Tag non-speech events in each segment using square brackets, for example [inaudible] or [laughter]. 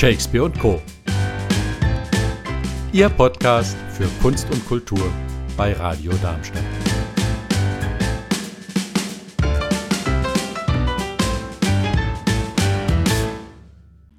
Shakespeare und Co. Ihr Podcast für Kunst und Kultur bei Radio Darmstadt.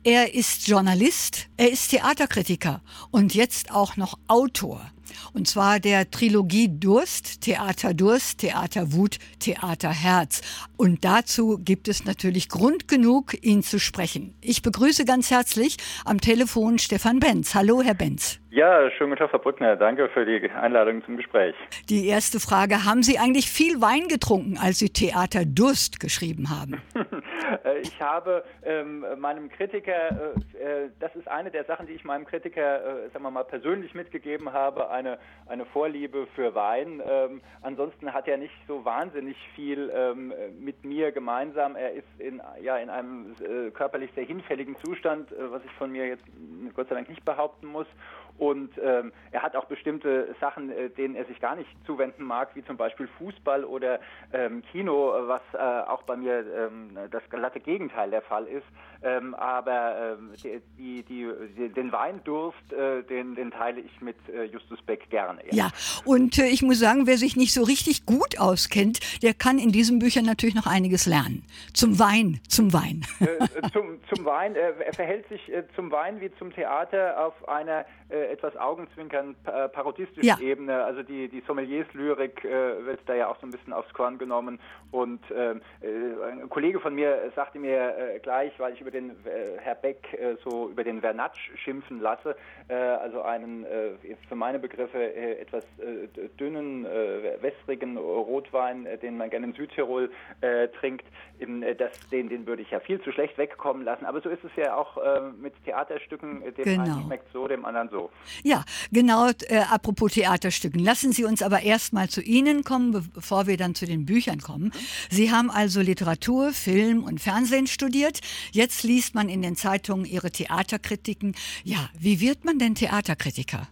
Er ist Journalist, er ist Theaterkritiker und jetzt auch noch Autor. Und zwar der Trilogie Durst, Theater Durst, Theater Wut, Theater Herz. Und dazu gibt es natürlich Grund genug, ihn zu sprechen. Ich begrüße ganz herzlich am Telefon Stefan Benz. Hallo, Herr Benz. Ja, schönen guten Tag, Frau Brückner. Danke für die Einladung zum Gespräch. Die erste Frage, haben Sie eigentlich viel Wein getrunken, als Sie Theater Durst geschrieben haben? [laughs] [laughs] Äh, ich habe ähm, meinem Kritiker, äh, äh, das ist eine der Sachen, die ich meinem Kritiker, äh, sagen wir mal, persönlich mitgegeben habe, eine, eine Vorliebe für Wein. Ähm, ansonsten hat er nicht so wahnsinnig viel ähm, mit mir gemeinsam. Er ist in, ja, in einem äh, körperlich sehr hinfälligen Zustand, äh, was ich von mir jetzt Gott sei Dank nicht behaupten muss. Und ähm, er hat auch bestimmte Sachen, äh, denen er sich gar nicht zuwenden mag, wie zum Beispiel Fußball oder ähm, Kino, was äh, auch bei mir ähm, das glatte Gegenteil der Fall ist. Ähm, aber ähm, die, die, die, den Weindurst, äh, den, den teile ich mit äh, Justus Beck gerne. Ja, ja und äh, ich muss sagen, wer sich nicht so richtig gut auskennt, der kann in diesen Büchern natürlich noch einiges lernen. Zum Wein, zum Wein. Äh, äh, zum, zum Wein, er verhält sich zum Wein wie zum Theater auf einer etwas augenzwinkern parodistischen ja. Ebene. Also die, die Sommeliers-Lyrik wird da ja auch so ein bisschen aufs Korn genommen. Und ähm, ein Kollege von mir sagte mir gleich, weil ich über den äh, Herr Beck äh, so über den Vernatsch schimpfen lasse, äh, also einen äh, für meine Begriffe äh, etwas äh, dünnen, wässrigen Rotwein, den man gerne in Südtirol trinkt, Im, das, den, den würde ich ja viel zu schlecht wegkommen lassen. Aber so ist es ja auch mit Theaterstücken, dem genau. einen schmeckt so, dem anderen so. Ja, genau, apropos Theaterstücken. Lassen Sie uns aber erstmal zu Ihnen kommen, bevor wir dann zu den Büchern kommen. Mhm. Sie haben also Literatur, Film und Fernsehen studiert. Jetzt liest man in den Zeitungen ihre Theaterkritiken. Ja, wie wird man denn Theaterkritiker?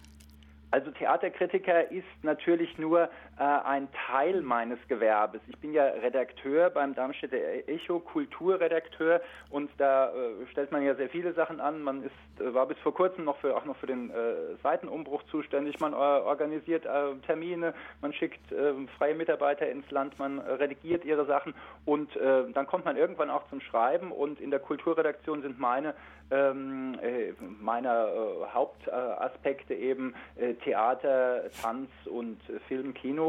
Also Theaterkritiker ist natürlich nur äh, ein Teil meines Gewerbes. Ich bin ja Redakteur beim Darmstädter Echo, Kulturredakteur und da äh, stellt man ja sehr viele Sachen an. Man ist, äh, war bis vor kurzem noch für, auch noch für den äh, Seitenumbruch zuständig. Man äh, organisiert Termine, man schickt freie Mitarbeiter ins Land, man redigiert ihre Sachen und dann kommt man irgendwann auch zum Schreiben und in der Kulturredaktion sind meine ähm, meiner Hauptaspekte eben Theater, Tanz und Film, Kino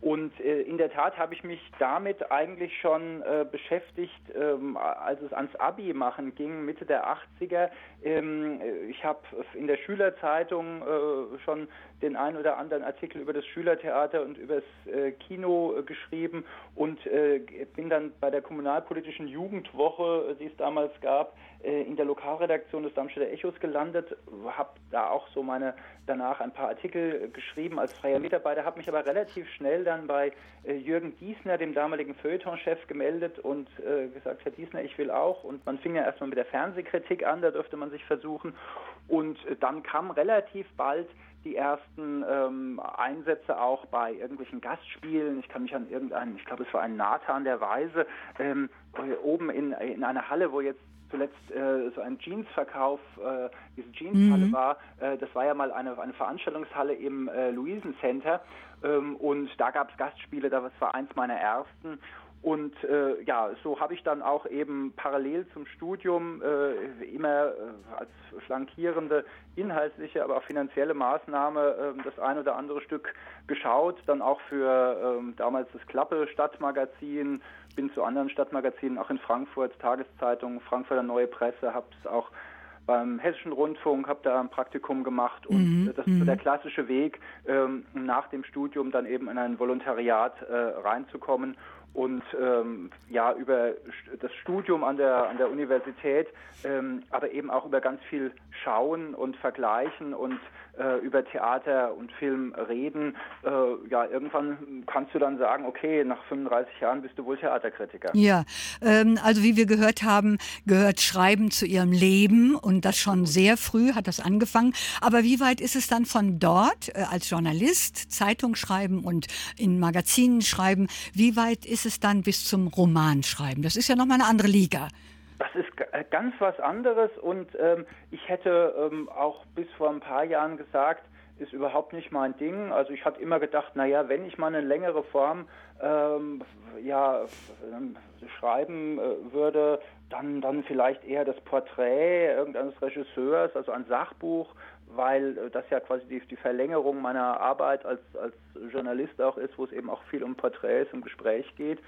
und äh, in der Tat habe ich mich damit eigentlich schon äh, beschäftigt, ähm, als es ans Abi machen ging, Mitte der 80er. Ähm, ich habe in der Schülerzeitung äh, schon den einen oder anderen Artikel über das Schülertheater und über das äh, Kino äh, geschrieben. Und äh, bin dann bei der kommunalpolitischen Jugendwoche, die es damals gab, in der Lokalredaktion des Darmstädter Echos gelandet, habe da auch so meine danach ein paar Artikel geschrieben als freier Mitarbeiter, habe mich aber relativ schnell dann bei Jürgen Diesner, dem damaligen Feuilletonchef, gemeldet und gesagt, Herr Diesner, ich will auch. Und man fing ja erstmal mit der Fernsehkritik an, da durfte man sich versuchen. Und dann kam relativ bald die ersten ähm, Einsätze auch bei irgendwelchen Gastspielen. Ich kann mich an irgendeinen, ich glaube, es war ein Nathan der Weise, ähm, oben in, in einer Halle, wo jetzt zuletzt äh, so ein Jeansverkauf, äh, diese Jeanshalle mhm. war. Äh, das war ja mal eine, eine Veranstaltungshalle im äh, Luisen Center ähm, und da gab es Gastspiele, das war eins meiner ersten. Und äh, ja, so habe ich dann auch eben parallel zum Studium äh, immer äh, als flankierende inhaltliche, aber auch finanzielle Maßnahme äh, das ein oder andere Stück geschaut. Dann auch für ähm, damals das Klappe Stadtmagazin, bin zu anderen Stadtmagazinen, auch in Frankfurt, Tageszeitung, Frankfurter Neue Presse, habe es auch beim Hessischen Rundfunk, habe da ein Praktikum gemacht und mhm, das ist so der mhm. klassische Weg, ähm, nach dem Studium dann eben in ein Volontariat äh, reinzukommen und ähm, ja über das Studium an der an der Universität, ähm, aber eben auch über ganz viel Schauen und Vergleichen und äh, über Theater und Film reden. Äh, ja, irgendwann kannst du dann sagen, okay, nach 35 Jahren bist du wohl Theaterkritiker. Ja, ähm, also wie wir gehört haben, gehört Schreiben zu ihrem Leben und das schon sehr früh hat das angefangen. Aber wie weit ist es dann von dort äh, als Journalist, Zeitung schreiben und in Magazinen schreiben, wie weit ist es dann bis zum Roman schreiben? Das ist ja nochmal eine andere Liga. Das ist ganz was anderes und ähm, ich hätte ähm, auch bis vor ein paar Jahren gesagt, ist überhaupt nicht mein Ding. Also ich hatte immer gedacht, naja, wenn ich mal eine längere Form ähm, ja, ähm, schreiben äh, würde, dann, dann vielleicht eher das Porträt irgendeines Regisseurs, also ein Sachbuch, weil äh, das ja quasi die, die Verlängerung meiner Arbeit als, als Journalist auch ist, wo es eben auch viel um Porträts im Gespräch geht.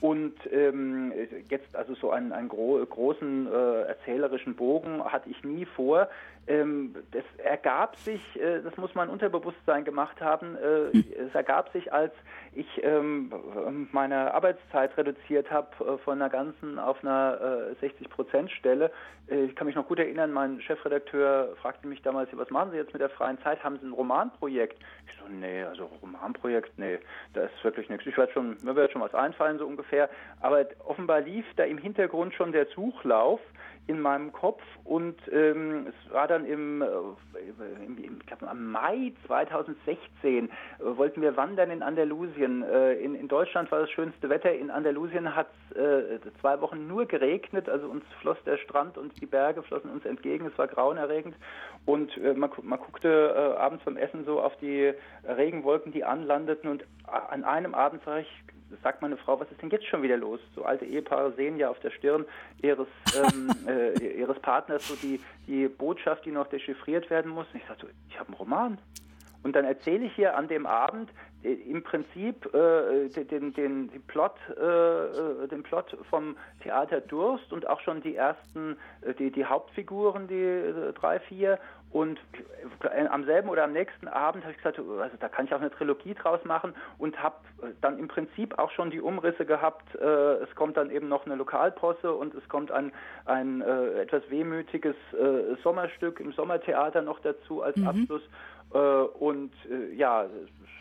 Und ähm, jetzt also so einen, einen gro großen äh, erzählerischen Bogen hatte ich nie vor. Ähm, das ergab sich, äh, das muss man Unterbewusstsein gemacht haben, äh, hm. es ergab sich, als ich ähm, meine Arbeitszeit reduziert habe äh, von einer ganzen auf einer 60-Prozent-Stelle. Äh, äh, ich kann mich noch gut erinnern, mein Chefredakteur fragte mich damals, was machen Sie jetzt mit der freien Zeit? Haben Sie ein Romanprojekt? Ich so, nee, also Romanprojekt, nee, da ist wirklich nichts. Ich werde schon, mir wird schon was einfallen, so ungefähr. Aber offenbar lief da im Hintergrund schon der Suchlauf in meinem Kopf und ähm, es war dann im, äh, im, im glaub, am Mai 2016 äh, wollten wir wandern in Andalusien. Äh, in, in Deutschland war das schönste Wetter. In Andalusien hat es äh, zwei Wochen nur geregnet, also uns floss der Strand und die Berge flossen uns entgegen. Es war grauenerregend und äh, man, man guckte äh, abends beim Essen so auf die Regenwolken, die anlandeten und an einem Abend sah ich sagt meine Frau, was ist denn jetzt schon wieder los? So alte Ehepaare sehen ja auf der Stirn ihres, ähm, [laughs] äh, ihres Partners so die, die Botschaft, die noch dechiffriert werden muss. Und ich sagte, so, ich habe einen Roman. Und dann erzähle ich hier an dem Abend äh, im Prinzip äh, den, den, den, Plot, äh, äh, den Plot vom Theater Durst und auch schon die ersten, äh, die, die Hauptfiguren, die äh, drei, vier und am selben oder am nächsten Abend habe ich gesagt, also da kann ich auch eine Trilogie draus machen und habe dann im Prinzip auch schon die Umrisse gehabt. Äh, es kommt dann eben noch eine Lokalposse und es kommt ein, ein äh, etwas wehmütiges äh, Sommerstück im Sommertheater noch dazu als mhm. Abschluss. Und ja,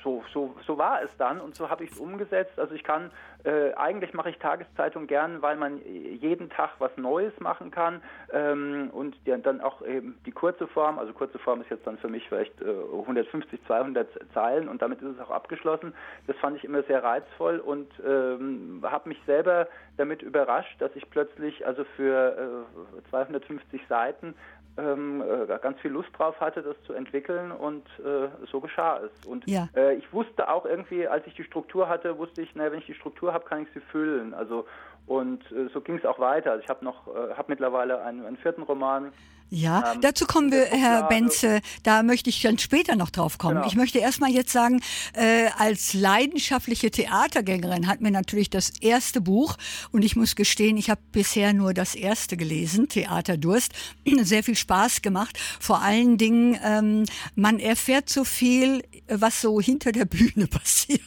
so, so, so war es dann und so habe ich es umgesetzt. Also ich kann, äh, eigentlich mache ich Tageszeitung gern, weil man jeden Tag was Neues machen kann ähm, und die, dann auch eben die kurze Form, also kurze Form ist jetzt dann für mich vielleicht äh, 150, 200 Zeilen und damit ist es auch abgeschlossen. Das fand ich immer sehr reizvoll und ähm, habe mich selber damit überrascht, dass ich plötzlich also für äh, 250 Seiten ähm, äh, ganz viel Lust drauf hatte, das zu entwickeln und äh, so geschah es. Und ja. äh, ich wusste auch irgendwie, als ich die Struktur hatte, wusste ich, naja, wenn ich die Struktur habe, kann ich sie füllen. Also und äh, so ging es auch weiter. Also ich habe noch, äh, habe mittlerweile einen, einen vierten Roman ja, ähm, dazu kommen wir, Herr Benze. Da möchte ich dann später noch drauf kommen. Genau. Ich möchte erstmal jetzt sagen, äh, als leidenschaftliche Theatergängerin hat mir natürlich das erste Buch, und ich muss gestehen, ich habe bisher nur das erste gelesen, Theaterdurst, [clears throat] sehr viel Spaß gemacht. Vor allen Dingen, ähm, man erfährt so viel, was so hinter der Bühne [laughs] passiert.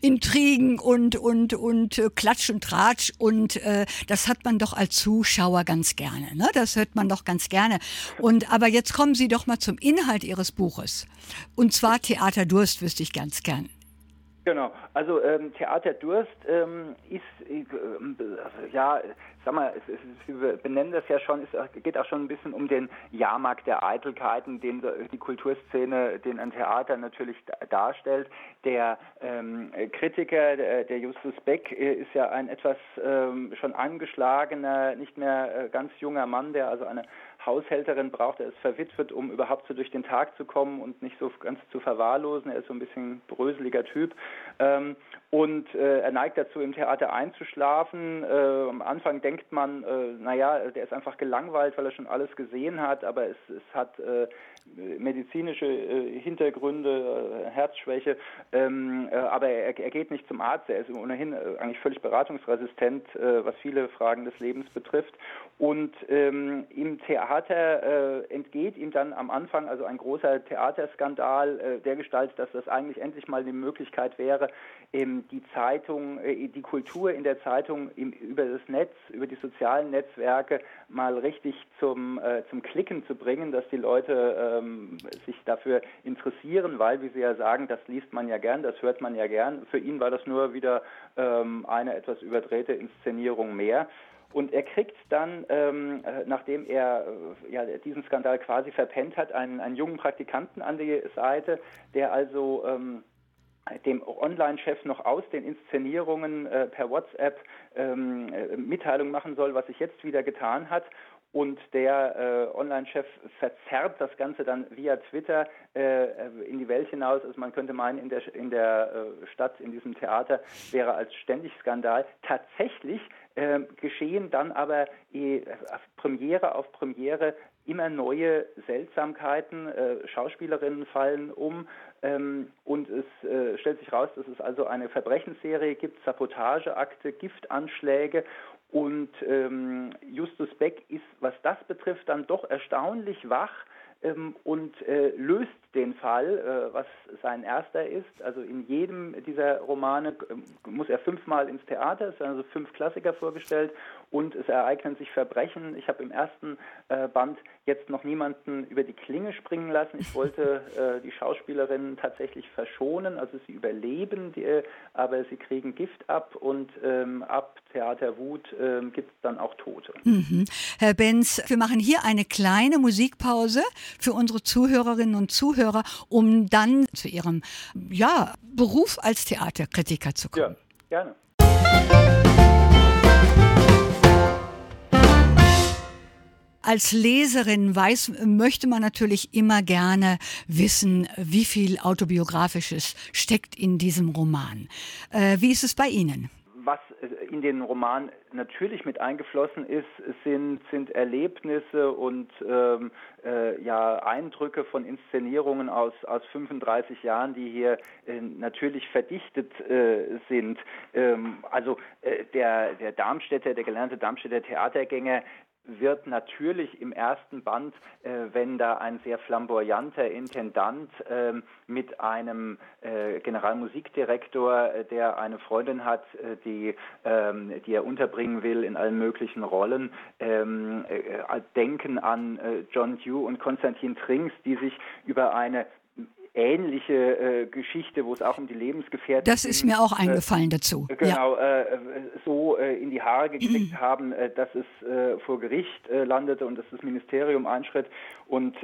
Intrigen und, und, und äh, Klatsch und Tratsch. Und äh, das hat man doch als Zuschauer ganz gerne. Ne? Das hört man doch ganz ganz gerne. Und aber jetzt kommen Sie doch mal zum Inhalt Ihres Buches. Und zwar Theater Durst wüsste ich ganz gern. Genau, also ähm, Theater Durst ähm, ist, äh, ja, sag mal, es, es, wir benennen das ja schon, es geht auch schon ein bisschen um den Jahrmarkt der Eitelkeiten, den die Kulturszene, den ein Theater natürlich darstellt. Der ähm, Kritiker, der, der, Justus Beck, äh, ist ja ein etwas ähm, schon angeschlagener, nicht mehr äh, ganz junger Mann, der also eine Haushälterin braucht. Er ist verwitwet, um überhaupt so durch den Tag zu kommen und nicht so ganz zu verwahrlosen. Er ist so ein bisschen bröseliger Typ. Ähm, und äh, er neigt dazu, im Theater einzuschlafen. Äh, am Anfang denkt man, äh, naja, der ist einfach gelangweilt, weil er schon alles gesehen hat, aber es, es hat äh, medizinische äh, Hintergründe, äh, Herzschwäche, ähm, äh, aber er, er, geht nicht zum Arzt, er ist ohnehin eigentlich völlig beratungsresistent, was viele Fragen des Lebens betrifft. Und ähm, im Theater entgeht ihm dann am Anfang also ein großer Theaterskandal der Gestalt, dass das eigentlich endlich mal eine Möglichkeit wäre, ähm, die Zeitung, die Kultur in der Zeitung im, über das Netz, über die sozialen Netzwerke mal richtig zum, zum Klicken zu bringen, dass die Leute ähm, sich dafür interessieren, weil, wie Sie ja sagen, das liest man ja gern, das hört man ja gern. Für ihn war das nur wieder ähm, eine etwas überdrehte Inszenierung mehr. Und er kriegt dann, ähm, äh, nachdem er äh, ja, diesen Skandal quasi verpennt hat, einen, einen jungen Praktikanten an die Seite, der also ähm, dem Online-Chef noch aus den Inszenierungen äh, per WhatsApp ähm, äh, Mitteilung machen soll, was sich jetzt wieder getan hat und der äh, Online-Chef verzerrt das Ganze dann via Twitter äh, in die Welt hinaus. Also man könnte meinen, in der, in der äh, Stadt, in diesem Theater wäre als ständig Skandal. Tatsächlich äh, geschehen dann aber äh, Premiere auf Premiere immer neue Seltsamkeiten. Äh, Schauspielerinnen fallen um ähm, und es äh, stellt sich raus, dass es also eine Verbrechensserie gibt, Sabotageakte, Giftanschläge und ähm, Justus Beck ist, was das betrifft, dann doch erstaunlich wach ähm, und äh, löst den Fall, äh, was sein erster ist. Also in jedem dieser Romane äh, muss er fünfmal ins Theater, es werden also fünf Klassiker vorgestellt und es ereignen sich Verbrechen. Ich habe im ersten äh, Band jetzt noch niemanden über die Klinge springen lassen. Ich wollte [laughs] äh, die Schauspielerinnen tatsächlich verschonen, also sie überleben, die, äh, aber sie kriegen Gift ab und ähm, ab Theater Wut ähm, gibt es dann auch Tote. Mhm. Herr Benz, wir machen hier eine kleine Musikpause für unsere Zuhörerinnen und Zuhörer, um dann zu Ihrem ja, Beruf als Theaterkritiker zu kommen. Ja, gerne. Als Leserin weiß, möchte man natürlich immer gerne wissen, wie viel autobiografisches steckt in diesem Roman. Äh, wie ist es bei Ihnen? Was äh, in den Roman natürlich mit eingeflossen ist, sind, sind Erlebnisse und ähm, äh, ja, Eindrücke von Inszenierungen aus, aus 35 Jahren, die hier äh, natürlich verdichtet äh, sind. Ähm, also äh, der, der Darmstädter, der gelernte Darmstädter Theatergänger wird natürlich im ersten Band, äh, wenn da ein sehr flamboyanter Intendant äh, mit einem äh, Generalmusikdirektor, äh, der eine Freundin hat, äh, die, ähm, die er unterbringen will in allen möglichen Rollen, ähm, äh, denken an John Dew und Konstantin Trinks, die sich über eine ähnliche äh, Geschichte, wo es auch um die Lebensgefährten Das ist mir auch äh, eingefallen äh, dazu. Genau, ja. äh, so äh, in die Haare gekriegt haben, äh, dass es vor Gericht landete und dass das Ministerium einschritt. Und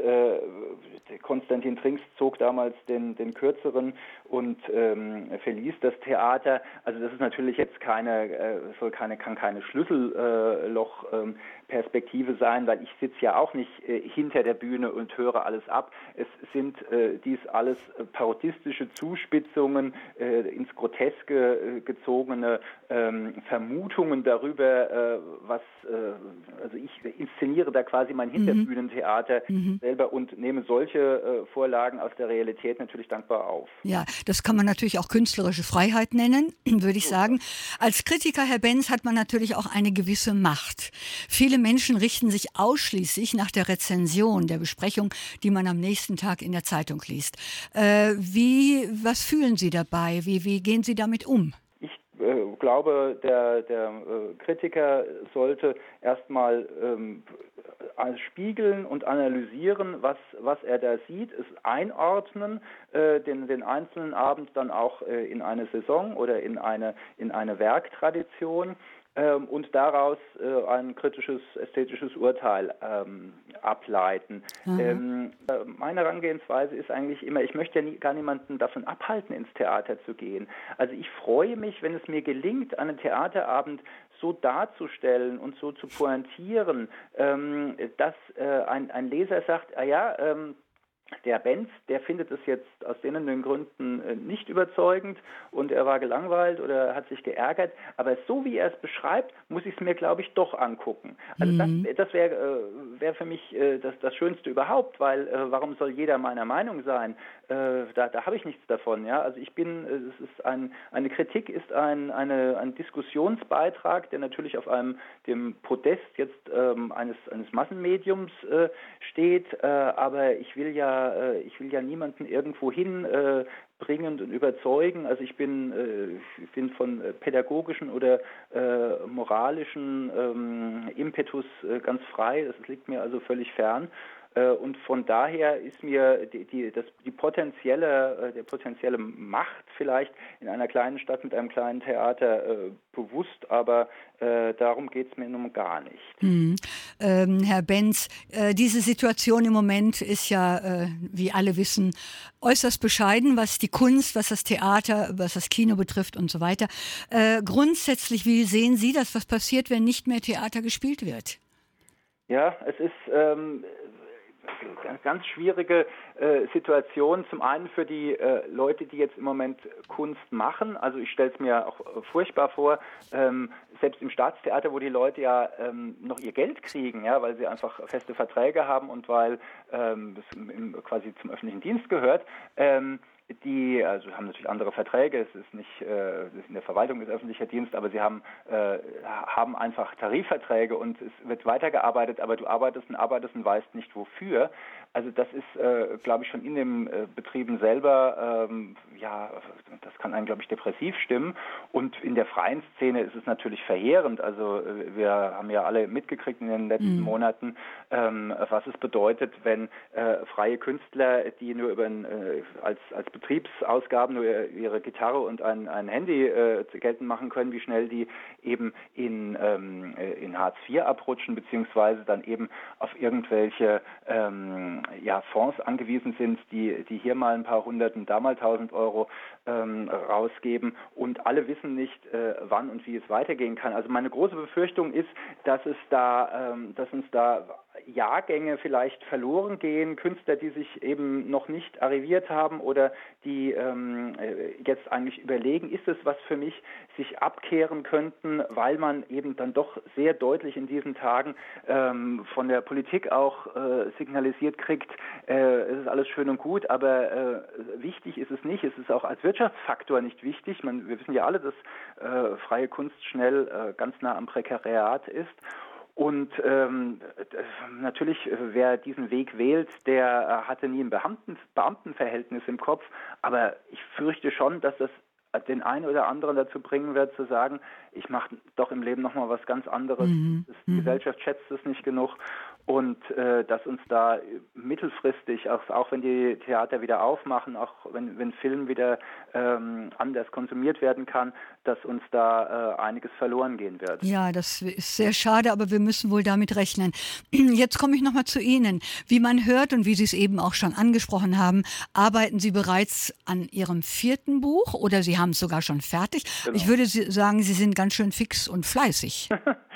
Konstantin Trinks zog damals den, den kürzeren und ähm, verließ das Theater. Also das ist natürlich jetzt keine, soll keine, kann keine Schlüsselloch ähm, Perspektive sein, weil ich sitze ja auch nicht äh, hinter der Bühne und höre alles ab. Es sind äh, dies alles äh, parodistische Zuspitzungen, äh, ins Groteske äh, gezogene ähm, Vermutungen darüber, äh, was, also ich inszeniere da quasi mein mhm. Hinterbühnentheater mhm. selber und nehme solche Vorlagen aus der Realität natürlich dankbar auf. Ja, das kann man natürlich auch künstlerische Freiheit nennen, [clears throat] würde ich sagen. Als Kritiker, Herr Benz, hat man natürlich auch eine gewisse Macht. Viele Menschen richten sich ausschließlich nach der Rezension, der Besprechung, die man am nächsten Tag in der Zeitung liest. Äh, wie, was fühlen Sie dabei? Wie, wie gehen Sie damit um? Äh, glaube, der, der äh, Kritiker sollte erstmal ähm, spiegeln und analysieren, was, was er da sieht, es einordnen, äh, den, den einzelnen Abend dann auch äh, in eine Saison oder in eine, in eine Werktradition ähm, und daraus äh, ein kritisches, ästhetisches Urteil ähm, ableiten. Ähm, äh, meine Herangehensweise ist eigentlich immer, ich möchte ja nie, gar niemanden davon abhalten, ins Theater zu gehen. Also ich freue mich, wenn es mir gelingt, einen Theaterabend so darzustellen und so zu pointieren, ähm, dass äh, ein, ein Leser sagt, ah ja, ähm, der Benz, der findet es jetzt aus den Gründen äh, nicht überzeugend und er war gelangweilt oder hat sich geärgert. Aber so wie er es beschreibt, muss ich es mir, glaube ich, doch angucken. Also mhm. das, das wäre äh, wär für mich äh, das, das Schönste überhaupt, weil warum soll jeder meiner Meinung sein? da, da habe ich nichts davon. Ja? Also ich bin, es ist ein, eine Kritik ist ein, eine, ein Diskussionsbeitrag, der natürlich auf einem dem Podest jetzt ähm, eines, eines Massenmediums steht, aber ich will ja äh, ich will ja niemanden irgendwo hin äh, bringen und überzeugen. Also ich bin, äh, ich bin von pädagogischen oder äh, moralischen ähm, Impetus äh, ganz frei. Das liegt mir also völlig fern. Äh, und von daher ist mir die, die, das, die potenzielle, der potenzielle Macht vielleicht in einer kleinen Stadt mit einem kleinen Theater bewusst, aber darum geht es mir nun gar nicht. Hm. ähm, Herr Benz. Äh, diese Situation im Moment ist ja, äh, wie alle wissen, äußerst bescheiden, was die Kunst, was das Theater, was das Kino betrifft und so weiter. Äh, grundsätzlich, wie sehen Sie das, was passiert, wenn nicht mehr Theater gespielt wird? Ja, es ist ähm, ganz schwierige äh, Situation. Zum einen für die äh, Leute, die jetzt im Moment Kunst machen. Also ich stelle es mir auch äh, furchtbar vor, ähm, selbst im Staatstheater, wo die Leute ja ähm, noch ihr Geld kriegen, ja, weil sie einfach feste Verträge haben und weil ähm, im, quasi zum öffentlichen Dienst gehört. Ähm, die also haben natürlich andere Verträge, es ist nicht äh, es ist in der Verwaltung ist öffentlicher Dienst, aber sie haben äh, haben einfach Tarifverträge und es wird weitergearbeitet, aber du arbeitest und arbeitest und weißt nicht wofür. Also das ist, äh, glaube ich, schon in den äh, Betrieben selber, ähm, ja, das kann einen, glaube ich, depressiv stimmen. Und in der freien Szene ist es natürlich verheerend. Also äh, wir haben ja alle mitgekriegt in den letzten mhm. Monaten, ähm, was es bedeutet, wenn äh, freie Künstler, die nur über ein, äh, als, als Betriebsausgaben nur ihre Gitarre und ein, ein Handy äh, geltend machen können, wie schnell die eben in, ähm, in Hartz IV abrutschen, beziehungsweise dann eben auf irgendwelche ähm, ja, Fonds angewiesen sind, die, die hier mal ein paar hundert und da mal tausend Euro ähm, rausgeben und alle wissen nicht, äh, wann und wie es weitergehen kann. Also meine große Befürchtung ist, dass es da, ähm, dass uns da Jahrgänge vielleicht verloren gehen, Künstler, die sich eben noch nicht arriviert haben oder die ähm, äh, jetzt eigentlich überlegen, ist es was für mich, sich abkehren könnten, weil man eben dann doch sehr deutlich in diesen Tagen ähm, von der Politik auch äh, signalisiert kriegt, äh, es ist alles schön und gut, aber äh, wichtig ist es nicht, es ist auch als Wirtschaftsfaktor nicht wichtig. Man, wir wissen ja alle, dass äh, freie Kunst schnell äh, ganz nah am Prekariat ist. Und ähm, natürlich, wer diesen Weg wählt, der hatte nie ein Beamten, Beamtenverhältnis im Kopf. Aber ich fürchte schon, dass das den einen oder anderen dazu bringen wird, zu sagen, ich mache doch im Leben nochmal was ganz anderes. Mhm. Die mhm. Gesellschaft schätzt es nicht genug und äh, dass uns da mittelfristig, auch, auch wenn die Theater wieder aufmachen, auch wenn, wenn Film wieder ähm, anders konsumiert werden kann, dass uns da äh, einiges verloren gehen wird. Ja, das ist sehr schade, aber wir müssen wohl damit rechnen. [clears throat] Jetzt komme ich nochmal zu Ihnen. Wie man hört und wie Sie es eben auch schon angesprochen haben, arbeiten Sie bereits an Ihrem vierten Buch oder Sie haben es sogar schon fertig. Genau. Ich würde sagen, Sie sind ganz schön fix und fleißig. [laughs]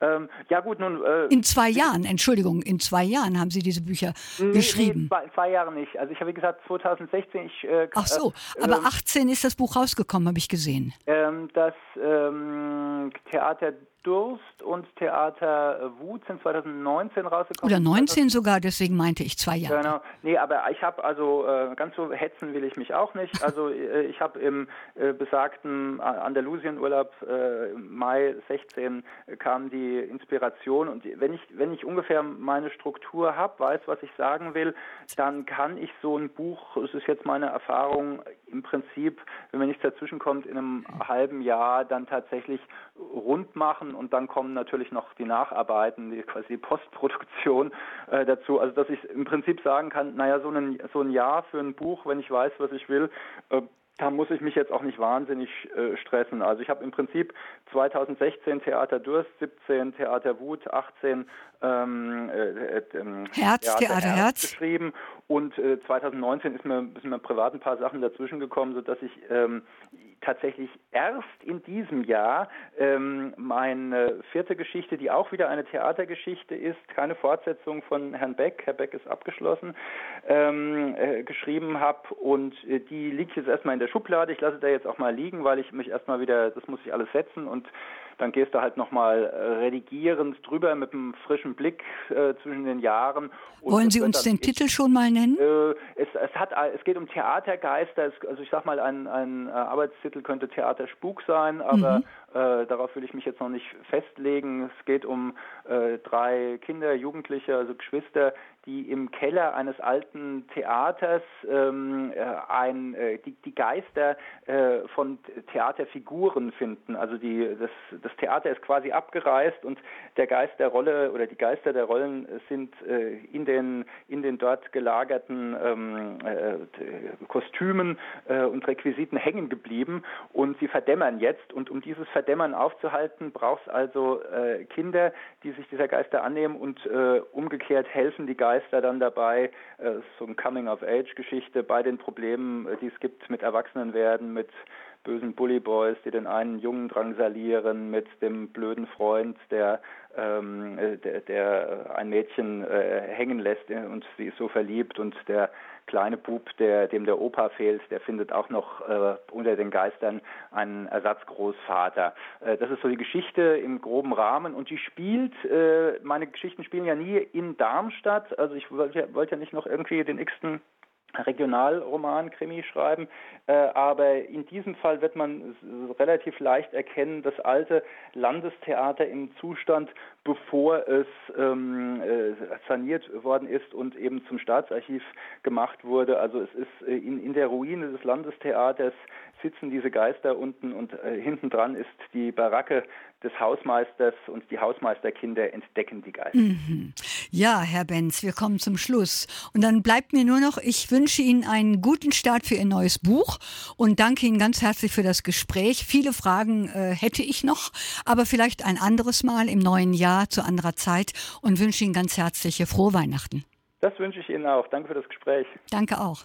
Ähm, ja gut, nun. Äh, in zwei Jahren, Entschuldigung, in zwei Jahren haben Sie diese Bücher nee, geschrieben. Nee, zwei, zwei Jahre nicht. Also ich habe gesagt 2016. Ich, äh, Ach so, äh, aber 18 ist das Buch rausgekommen, habe ich gesehen. Ähm, das ähm, Theater Durst und Theater Wut sind 2019 rausgekommen. Oder 19 sogar, deswegen meinte ich zwei Jahre. Genau. Nee, aber ich habe also äh, ganz so hetzen will ich mich auch nicht. Also äh, ich habe im äh, besagten Andalusienurlaub äh, Mai 16 kam die Inspiration und wenn ich wenn ich ungefähr meine Struktur habe, weiß, was ich sagen will, dann kann ich so ein Buch, es ist jetzt meine Erfahrung, im Prinzip, wenn mir nichts dazwischen kommt, in einem halben Jahr dann tatsächlich rund machen und dann kommen natürlich noch die Nacharbeiten, die quasi die Postproduktion äh, dazu. Also dass ich im Prinzip sagen kann, naja, so ein, so ein Jahr für ein Buch, wenn ich weiß, was ich will, äh, da muss ich mich jetzt auch nicht wahnsinnig äh, stressen. Also ich habe im Prinzip 2016 Theater Durst, 17 Theater Wut, 18 ähm, äh, äh, ähm, Herz, Theater, Theater Herz, Herz geschrieben und äh, 2019 ist mir, ist mir privat ein paar Sachen dazwischen gekommen, sodass ich ähm, tatsächlich erst in diesem Jahr ähm, meine vierte Geschichte, die auch wieder eine Theatergeschichte ist, keine Fortsetzung von Herrn Beck, Herr Beck ist abgeschlossen, ähm, äh, geschrieben habe und äh, die liegt jetzt erstmal in der Schublade. Ich lasse da jetzt auch mal liegen, weil ich mich erstmal wieder, das muss ich alles setzen und dann gehst du halt nochmal äh, redigierend drüber mit einem frischen Blick äh, zwischen den Jahren. Wollen Sie uns den ich, Titel schon mal nennen? Äh, es, es, hat, es geht um Theatergeister. Es, also ich sag mal, ein, ein äh, Arbeitstitel könnte Theaterspuk sein, aber mhm. Äh, darauf will ich mich jetzt noch nicht festlegen. Es geht um äh, drei Kinder, Jugendliche, also Geschwister, die im Keller eines alten Theaters ähm, äh, ein, äh, die, die Geister äh, von Theaterfiguren finden. Also die, das, das Theater ist quasi abgereist und der Geist der Rolle oder die Geister der Rollen sind äh, in, den, in den dort gelagerten ähm, äh, Kostümen äh, und Requisiten hängen geblieben und sie verdämmern jetzt. Und um dieses Verdämmern aufzuhalten, braucht es also Kinder, die sich dieser Geister annehmen und umgekehrt helfen die Geister dann dabei, so ein Coming-of-Age-Geschichte bei den Problemen, die es gibt mit Erwachsenenwerden, mit bösen Bully Boys, die den einen Jungen drangsalieren mit dem blöden Freund, der, ähm, der, der ein Mädchen äh, hängen lässt und sie ist so verliebt. Und der kleine Bub, der, dem der Opa fehlt, der findet auch noch äh, unter den Geistern einen Ersatzgroßvater. Äh, das ist so die Geschichte im groben Rahmen. Und die spielt, äh, meine Geschichten spielen ja nie in Darmstadt, also ich wollte, wollte ja nicht noch irgendwie den x-ten Regionalroman, Krimi schreiben, äh, aber in diesem Fall wird man relativ leicht erkennen, das alte Landestheater im Zustand, bevor es ähm, äh, saniert worden ist und eben zum Staatsarchiv gemacht wurde. Also es ist äh, in, in der Ruine des Landestheaters sitzen diese Geister unten und äh, hinten dran ist die Baracke des Hausmeisters und die Hausmeisterkinder entdecken die Geister. Mhm. Ja, Herr Benz, wir kommen zum Schluss. Und dann bleibt mir nur noch, ich wünsche Ihnen einen guten Start für Ihr neues Buch und danke Ihnen ganz herzlich für das Gespräch. Viele Fragen äh, hätte ich noch, aber vielleicht ein anderes Mal im neuen Jahr zu anderer Zeit und wünsche Ihnen ganz herzliche frohe Weihnachten. Das wünsche ich Ihnen auch. Danke für das Gespräch. Danke auch.